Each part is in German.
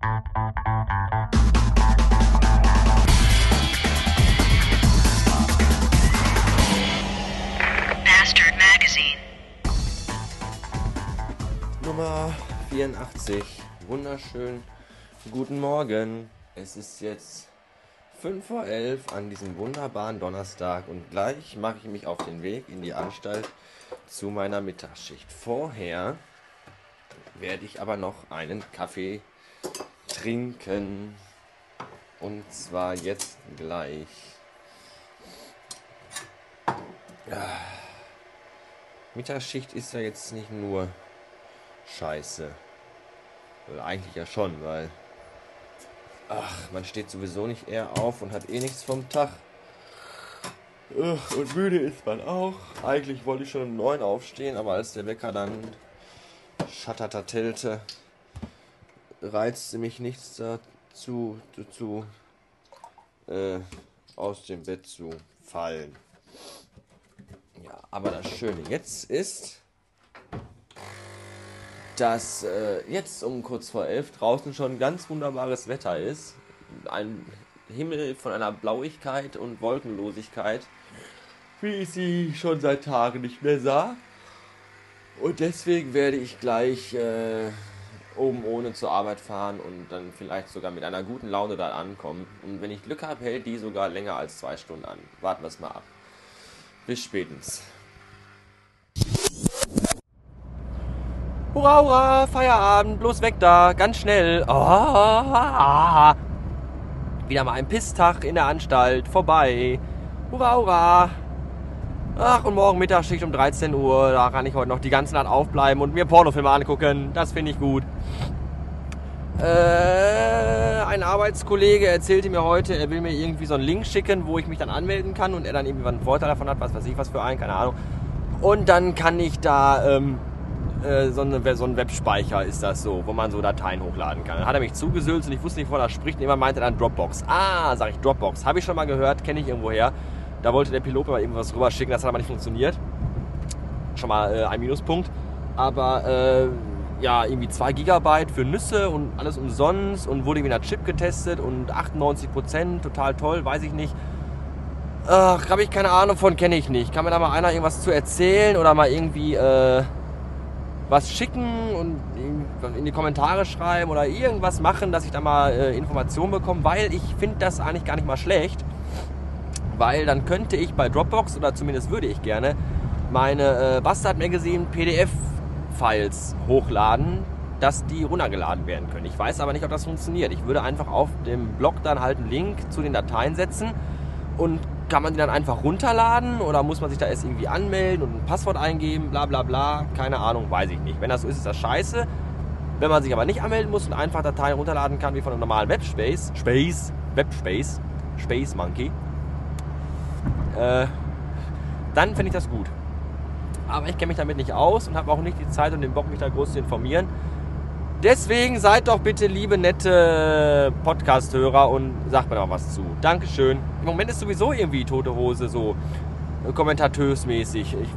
Bastard Magazine. Nummer 84. Wunderschön. Guten Morgen. Es ist jetzt 5 vor 11 an diesem wunderbaren Donnerstag und gleich mache ich mich auf den Weg in die Anstalt zu meiner Mittagsschicht. Vorher werde ich aber noch einen Kaffee trinken. Und zwar jetzt gleich. Ja. Mittagsschicht ist ja jetzt nicht nur scheiße. Oder eigentlich ja schon, weil. Ach, man steht sowieso nicht eher auf und hat eh nichts vom Tag. Und müde ist man auch. Eigentlich wollte ich schon um 9 aufstehen, aber als der Wecker dann schattertatelte, reizte mich nichts dazu, dazu äh, aus dem Bett zu fallen. Ja, aber das Schöne jetzt ist, dass äh, jetzt um kurz vor elf draußen schon ganz wunderbares Wetter ist. Ein Himmel von einer Blauigkeit und Wolkenlosigkeit, wie ich sie schon seit Tagen nicht mehr sah. Und deswegen werde ich gleich äh, oben ohne zur Arbeit fahren und dann vielleicht sogar mit einer guten Laune da ankommen. Und wenn ich Glück habe, hält die sogar länger als zwei Stunden an. Warten wir es mal ab. Bis spätestens. Hurra, hurra, Feierabend, bloß weg da, ganz schnell. Ah, wieder mal ein Pisstag in der Anstalt, vorbei. Hurra, hurra. Ach, und morgen Mittagsschicht um 13 Uhr, da kann ich heute noch die ganze Nacht aufbleiben und mir Pornofilme angucken. Das finde ich gut. Äh, ein Arbeitskollege erzählte mir heute, er will mir irgendwie so einen Link schicken, wo ich mich dann anmelden kann und er dann irgendwie einen Vorteil davon hat, was weiß ich, was für einen, keine Ahnung. Und dann kann ich da ähm, äh, so, eine, so ein Webspeicher ist das so, wo man so Dateien hochladen kann. Dann hat er mich zugesülzt und ich wusste nicht, wovon er spricht. Und jemand meinte dann Dropbox. Ah, sag ich Dropbox. Habe ich schon mal gehört, kenne ich irgendwoher. Da wollte der Pilot mal irgendwas rüber schicken, das hat aber nicht funktioniert. Schon mal äh, ein Minuspunkt. Aber äh, ja, irgendwie 2 Gigabyte für Nüsse und alles umsonst und wurde irgendwie nach Chip getestet und 98%, total toll, weiß ich nicht. Ach, habe ich keine Ahnung von, kenne ich nicht. Kann mir da mal einer irgendwas zu erzählen oder mal irgendwie äh, was schicken und in die Kommentare schreiben oder irgendwas machen, dass ich da mal äh, Informationen bekomme, weil ich finde das eigentlich gar nicht mal schlecht. Weil dann könnte ich bei Dropbox oder zumindest würde ich gerne meine äh, Bastard Magazine PDF-Files hochladen, dass die runtergeladen werden können. Ich weiß aber nicht, ob das funktioniert. Ich würde einfach auf dem Blog dann halt einen Link zu den Dateien setzen und kann man die dann einfach runterladen oder muss man sich da erst irgendwie anmelden und ein Passwort eingeben, bla bla bla, keine Ahnung, weiß ich nicht. Wenn das so ist, ist das scheiße. Wenn man sich aber nicht anmelden muss und einfach Dateien runterladen kann wie von einem normalen Webspace, Space, Webspace, Space Monkey, äh, dann finde ich das gut. Aber ich kenne mich damit nicht aus und habe auch nicht die Zeit und den Bock, mich da groß zu informieren. Deswegen seid doch bitte liebe, nette Podcast-Hörer und sagt mir doch was zu. Dankeschön. Im Moment ist sowieso irgendwie tote Hose so kommentatörsmäßig. Ich,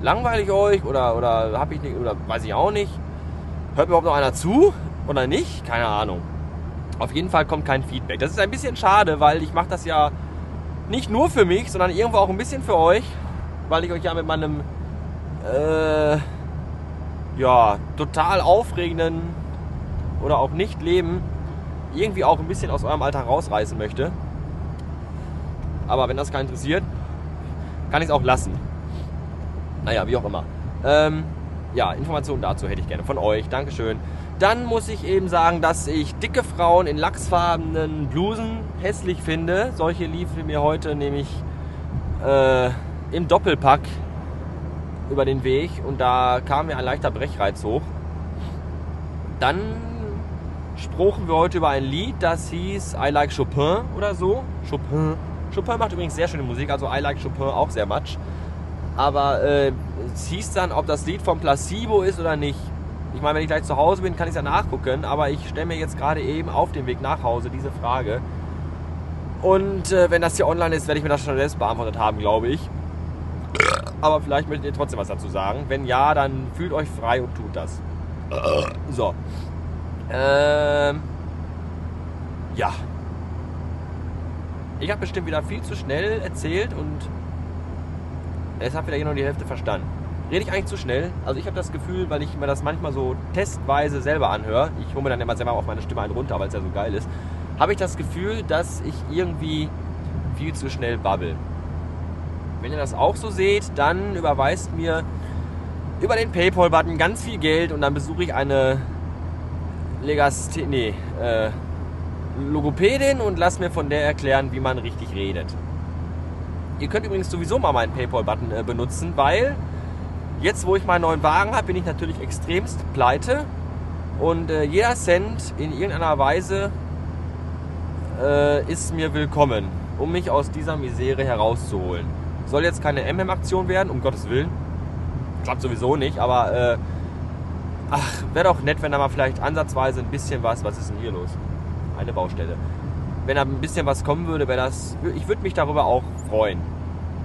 langweile ich euch oder, oder habe ich nicht, oder weiß ich auch nicht. Hört mir überhaupt noch einer zu oder nicht? Keine Ahnung. Auf jeden Fall kommt kein Feedback. Das ist ein bisschen schade, weil ich mache das ja nicht nur für mich, sondern irgendwo auch ein bisschen für euch, weil ich euch ja mit meinem äh, ja, total aufregenden oder auch nicht Leben irgendwie auch ein bisschen aus eurem Alltag rausreißen möchte. Aber wenn das keinen interessiert, kann ich es auch lassen. Naja, wie auch immer. Ähm, ja, Informationen dazu hätte ich gerne von euch. Dankeschön. Dann muss ich eben sagen, dass ich dicke Frauen in lachsfarbenen Blusen hässlich finde. Solche liefen mir heute nämlich äh, im Doppelpack über den Weg und da kam mir ein leichter Brechreiz hoch. Dann sprachen wir heute über ein Lied, das hieß I Like Chopin oder so. Chopin. Chopin macht übrigens sehr schöne Musik, also I Like Chopin auch sehr much. Aber äh, es hieß dann, ob das Lied von Placebo ist oder nicht. Ich meine, wenn ich gleich zu Hause bin, kann ich es ja nachgucken, aber ich stelle mir jetzt gerade eben auf dem Weg nach Hause diese Frage. Und äh, wenn das hier online ist, werde ich mir das schon selbst beantwortet haben, glaube ich. Aber vielleicht möchtet ihr trotzdem was dazu sagen. Wenn ja, dann fühlt euch frei und tut das. So. Ähm, ja. Ich habe bestimmt wieder viel zu schnell erzählt und es hat wieder hier noch die Hälfte verstanden. Rede ich eigentlich zu schnell? Also ich habe das Gefühl, weil ich mir das manchmal so testweise selber anhöre, ich hole mir dann immer selber auf meine Stimme einen runter, weil es ja so geil ist, habe ich das Gefühl, dass ich irgendwie viel zu schnell babbel. Wenn ihr das auch so seht, dann überweist mir über den Paypal-Button ganz viel Geld und dann besuche ich eine Legasthenie, nee, äh, Logopädin und lass mir von der erklären, wie man richtig redet. Ihr könnt übrigens sowieso mal meinen Paypal-Button äh, benutzen, weil jetzt, wo ich meinen neuen Wagen habe, bin ich natürlich extremst pleite und äh, jeder Cent in irgendeiner Weise äh, ist mir willkommen, um mich aus dieser Misere herauszuholen. Soll jetzt keine MM-Aktion werden, um Gottes Willen. Klappt sowieso nicht, aber äh, ach, wäre doch nett, wenn da mal vielleicht ansatzweise ein bisschen was, was ist denn hier los? Eine Baustelle. Wenn da ein bisschen was kommen würde, wäre das, ich würde mich darüber auch freuen.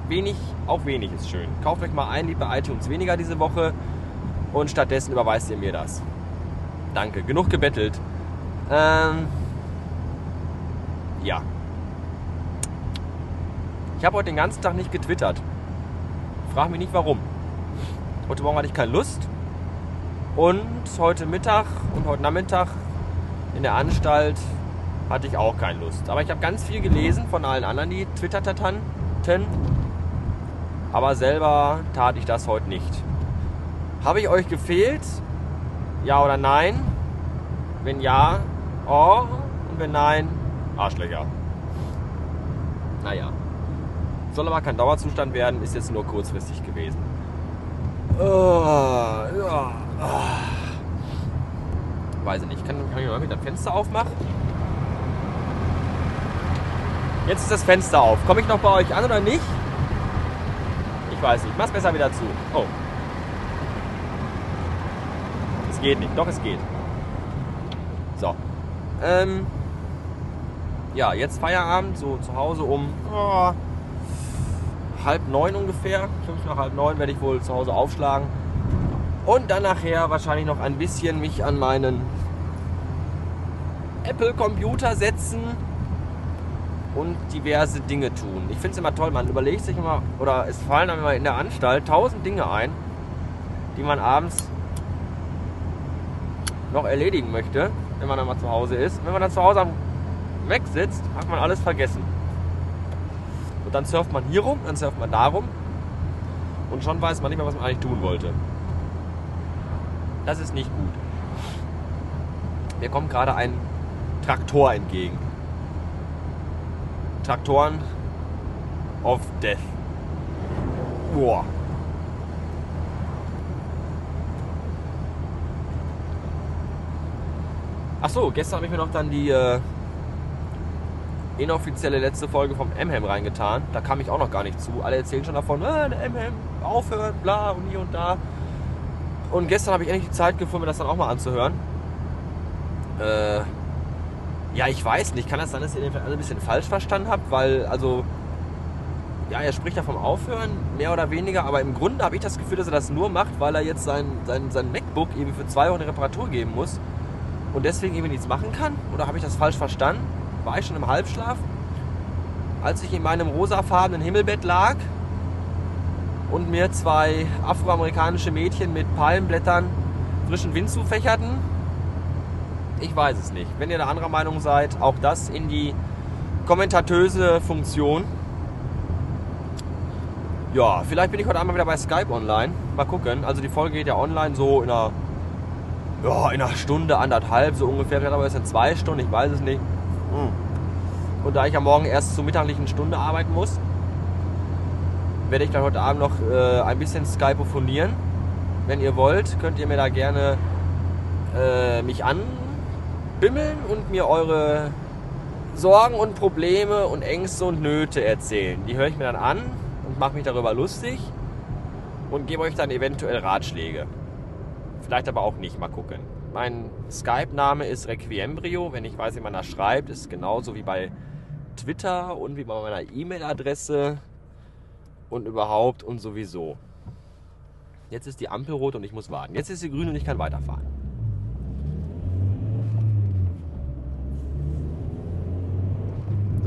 Wenig, auch wenig ist schön. Kauft euch mal ein, liebe iTunes weniger diese Woche und stattdessen überweist ihr mir das. Danke, genug gebettelt. Ähm, ja. Ich habe heute den ganzen Tag nicht getwittert. Frag mich nicht warum. Heute Morgen hatte ich keine Lust. Und heute Mittag und heute Nachmittag in der Anstalt hatte ich auch keine Lust. Aber ich habe ganz viel gelesen von allen anderen, die twitterten. Aber selber tat ich das heute nicht. Habe ich euch gefehlt? Ja oder nein? Wenn ja, oh. Und wenn nein, Arschlöcher. Naja. Soll aber kein Dauerzustand werden, ist jetzt nur kurzfristig gewesen. Oh, ja. Oh. Weiß ich nicht. Kann, kann ich mal mit das Fenster aufmachen? Jetzt ist das Fenster auf. Komme ich noch bei euch an oder nicht? Ich weiß nicht. Mach's besser wieder zu. Oh. Es geht nicht. Doch, es geht. So. Ähm. Ja, jetzt Feierabend, so zu Hause um oh, halb neun ungefähr. Fünf nach halb neun werde ich wohl zu Hause aufschlagen. Und dann nachher wahrscheinlich noch ein bisschen mich an meinen Apple-Computer setzen und diverse Dinge tun. Ich finde es immer toll, man überlegt sich immer, oder es fallen einem immer in der Anstalt tausend Dinge ein, die man abends noch erledigen möchte, wenn man dann mal zu Hause ist. Wenn man dann zu Hause am Weg sitzt, hat man alles vergessen. Und dann surft man hier rum, dann surft man da rum und schon weiß man nicht mehr, was man eigentlich tun wollte. Das ist nicht gut. Mir kommt gerade ein Traktor entgegen. Traktoren of Death. Boah. Ach so, gestern habe ich mir noch dann die äh, inoffizielle letzte Folge vom M-Ham reingetan. Da kam ich auch noch gar nicht zu. Alle erzählen schon davon, äh, der M-Ham, aufhören, bla und hier und da. Und gestern habe ich endlich die Zeit gefunden, mir das dann auch mal anzuhören. Äh, ja, ich weiß nicht. Kann das sein, dass ihr den alle ein bisschen falsch verstanden habt? Weil, also, ja, er spricht ja vom Aufhören, mehr oder weniger. Aber im Grunde habe ich das Gefühl, dass er das nur macht, weil er jetzt sein, sein, sein MacBook eben für zwei Wochen Reparatur geben muss. Und deswegen eben nichts machen kann? Oder habe ich das falsch verstanden? War ich schon im Halbschlaf? Als ich in meinem rosafarbenen Himmelbett lag und mir zwei afroamerikanische Mädchen mit Palmblättern frischen Wind zufächerten, ich weiß es nicht. Wenn ihr da anderer Meinung seid, auch das in die kommentatöse Funktion. Ja, vielleicht bin ich heute einmal wieder bei Skype online. Mal gucken. Also die Folge geht ja online so in einer, ja, in einer Stunde, anderthalb so ungefähr. Aber erst in zwei Stunden, ich weiß es nicht. Hm. Und da ich ja morgen erst zur mittaglichen Stunde arbeiten muss, werde ich dann heute Abend noch äh, ein bisschen Skypophonieren. Wenn ihr wollt, könnt ihr mir da gerne äh, mich an bimmeln und mir eure Sorgen und Probleme und Ängste und Nöte erzählen. Die höre ich mir dann an und mache mich darüber lustig und gebe euch dann eventuell Ratschläge. Vielleicht aber auch nicht, mal gucken. Mein Skype-Name ist Requiembrio. Wenn ich weiß, wie man das schreibt, ist genauso wie bei Twitter und wie bei meiner E-Mail-Adresse und überhaupt und sowieso. Jetzt ist die Ampel rot und ich muss warten. Jetzt ist sie grün und ich kann weiterfahren.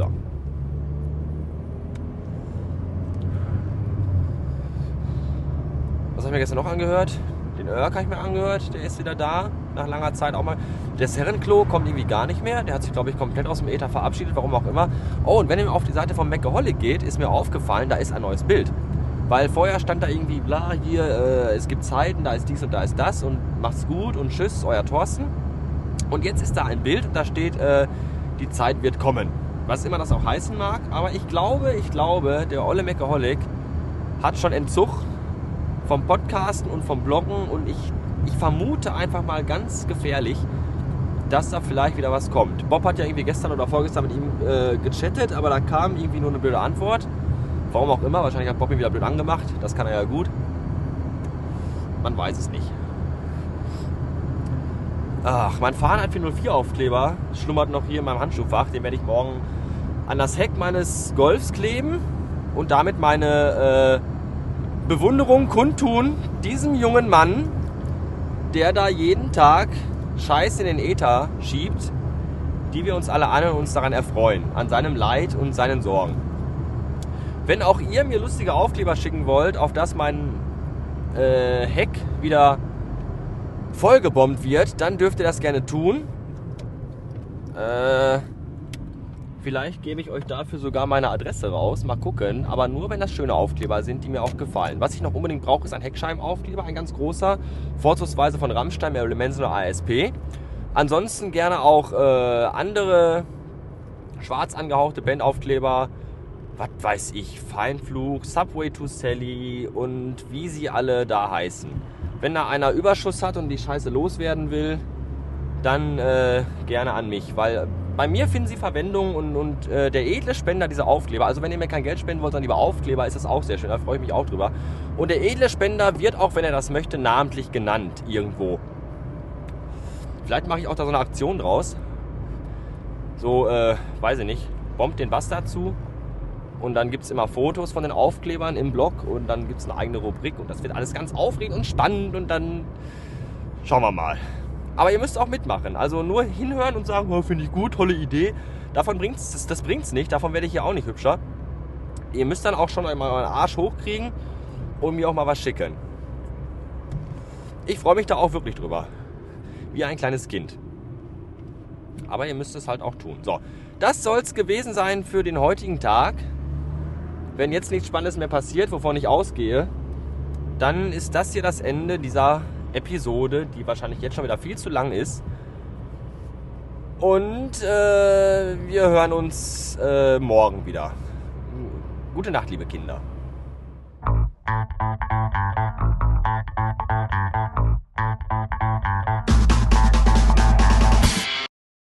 So. Was habe ich mir gestern noch angehört? Den Örk habe ich mir angehört, der ist wieder da, nach langer Zeit auch mal. Das Herrenklo kommt irgendwie gar nicht mehr, der hat sich, glaube ich, komplett aus dem Äther verabschiedet, warum auch immer. Oh, und wenn ihr auf die Seite von Macaholic geht, ist mir aufgefallen, da ist ein neues Bild. Weil vorher stand da irgendwie, bla, hier, äh, es gibt Zeiten, da ist dies und da ist das und macht's gut und tschüss, euer Thorsten. Und jetzt ist da ein Bild und da steht, äh, die Zeit wird kommen. Was immer das auch heißen mag, aber ich glaube, ich glaube, der Olle Macaholic hat schon Entzug vom Podcasten und vom Bloggen und ich, ich vermute einfach mal ganz gefährlich, dass da vielleicht wieder was kommt. Bob hat ja irgendwie gestern oder vorgestern mit ihm äh, gechattet, aber da kam irgendwie nur eine blöde Antwort. Warum auch immer, wahrscheinlich hat Bob ihn wieder blöd angemacht, das kann er ja gut. Man weiß es nicht. Ach, mein Fahrenheit 404 Aufkleber schlummert noch hier in meinem Handschuhfach. Den werde ich morgen an das Heck meines Golfs kleben und damit meine äh, Bewunderung kundtun diesem jungen Mann, der da jeden Tag Scheiß in den Äther schiebt, die wir uns alle an und uns daran erfreuen, an seinem Leid und seinen Sorgen. Wenn auch ihr mir lustige Aufkleber schicken wollt, auf das mein äh, Heck wieder vollgebombt wird, dann dürft ihr das gerne tun. Äh, Vielleicht gebe ich euch dafür sogar meine Adresse raus. Mal gucken. Aber nur, wenn das schöne Aufkleber sind, die mir auch gefallen. Was ich noch unbedingt brauche, ist ein Heckscheibenaufkleber, ein ganz großer. Vorzugsweise von Rammstein, Merrill Manson oder ASP. Ansonsten gerne auch äh, andere schwarz angehauchte Bandaufkleber. Was weiß ich, Feinflug, Subway to Sally und wie sie alle da heißen. Wenn da einer Überschuss hat und die Scheiße loswerden will, dann äh, gerne an mich, weil bei mir finden Sie Verwendung und, und äh, der edle Spender, dieser Aufkleber, also wenn ihr mir kein Geld spenden wollt, sondern lieber Aufkleber, ist das auch sehr schön, da freue ich mich auch drüber. Und der edle Spender wird auch, wenn er das möchte, namentlich genannt irgendwo. Vielleicht mache ich auch da so eine Aktion draus. So, äh, weiß ich nicht, bombt den Bass dazu und dann gibt es immer Fotos von den Aufklebern im Blog und dann gibt es eine eigene Rubrik und das wird alles ganz aufregend und spannend und dann schauen wir mal. Aber ihr müsst auch mitmachen. Also nur hinhören und sagen, oh, finde ich gut, tolle Idee. Davon bringt's, das, das bringt's nicht. Davon werde ich hier auch nicht hübscher. Ihr müsst dann auch schon einmal euren Arsch hochkriegen und mir auch mal was schicken. Ich freue mich da auch wirklich drüber. Wie ein kleines Kind. Aber ihr müsst es halt auch tun. So, das soll es gewesen sein für den heutigen Tag. Wenn jetzt nichts Spannendes mehr passiert, wovon ich ausgehe, dann ist das hier das Ende dieser Episode, die wahrscheinlich jetzt schon wieder viel zu lang ist. Und äh, wir hören uns äh, morgen wieder. Gute Nacht, liebe Kinder.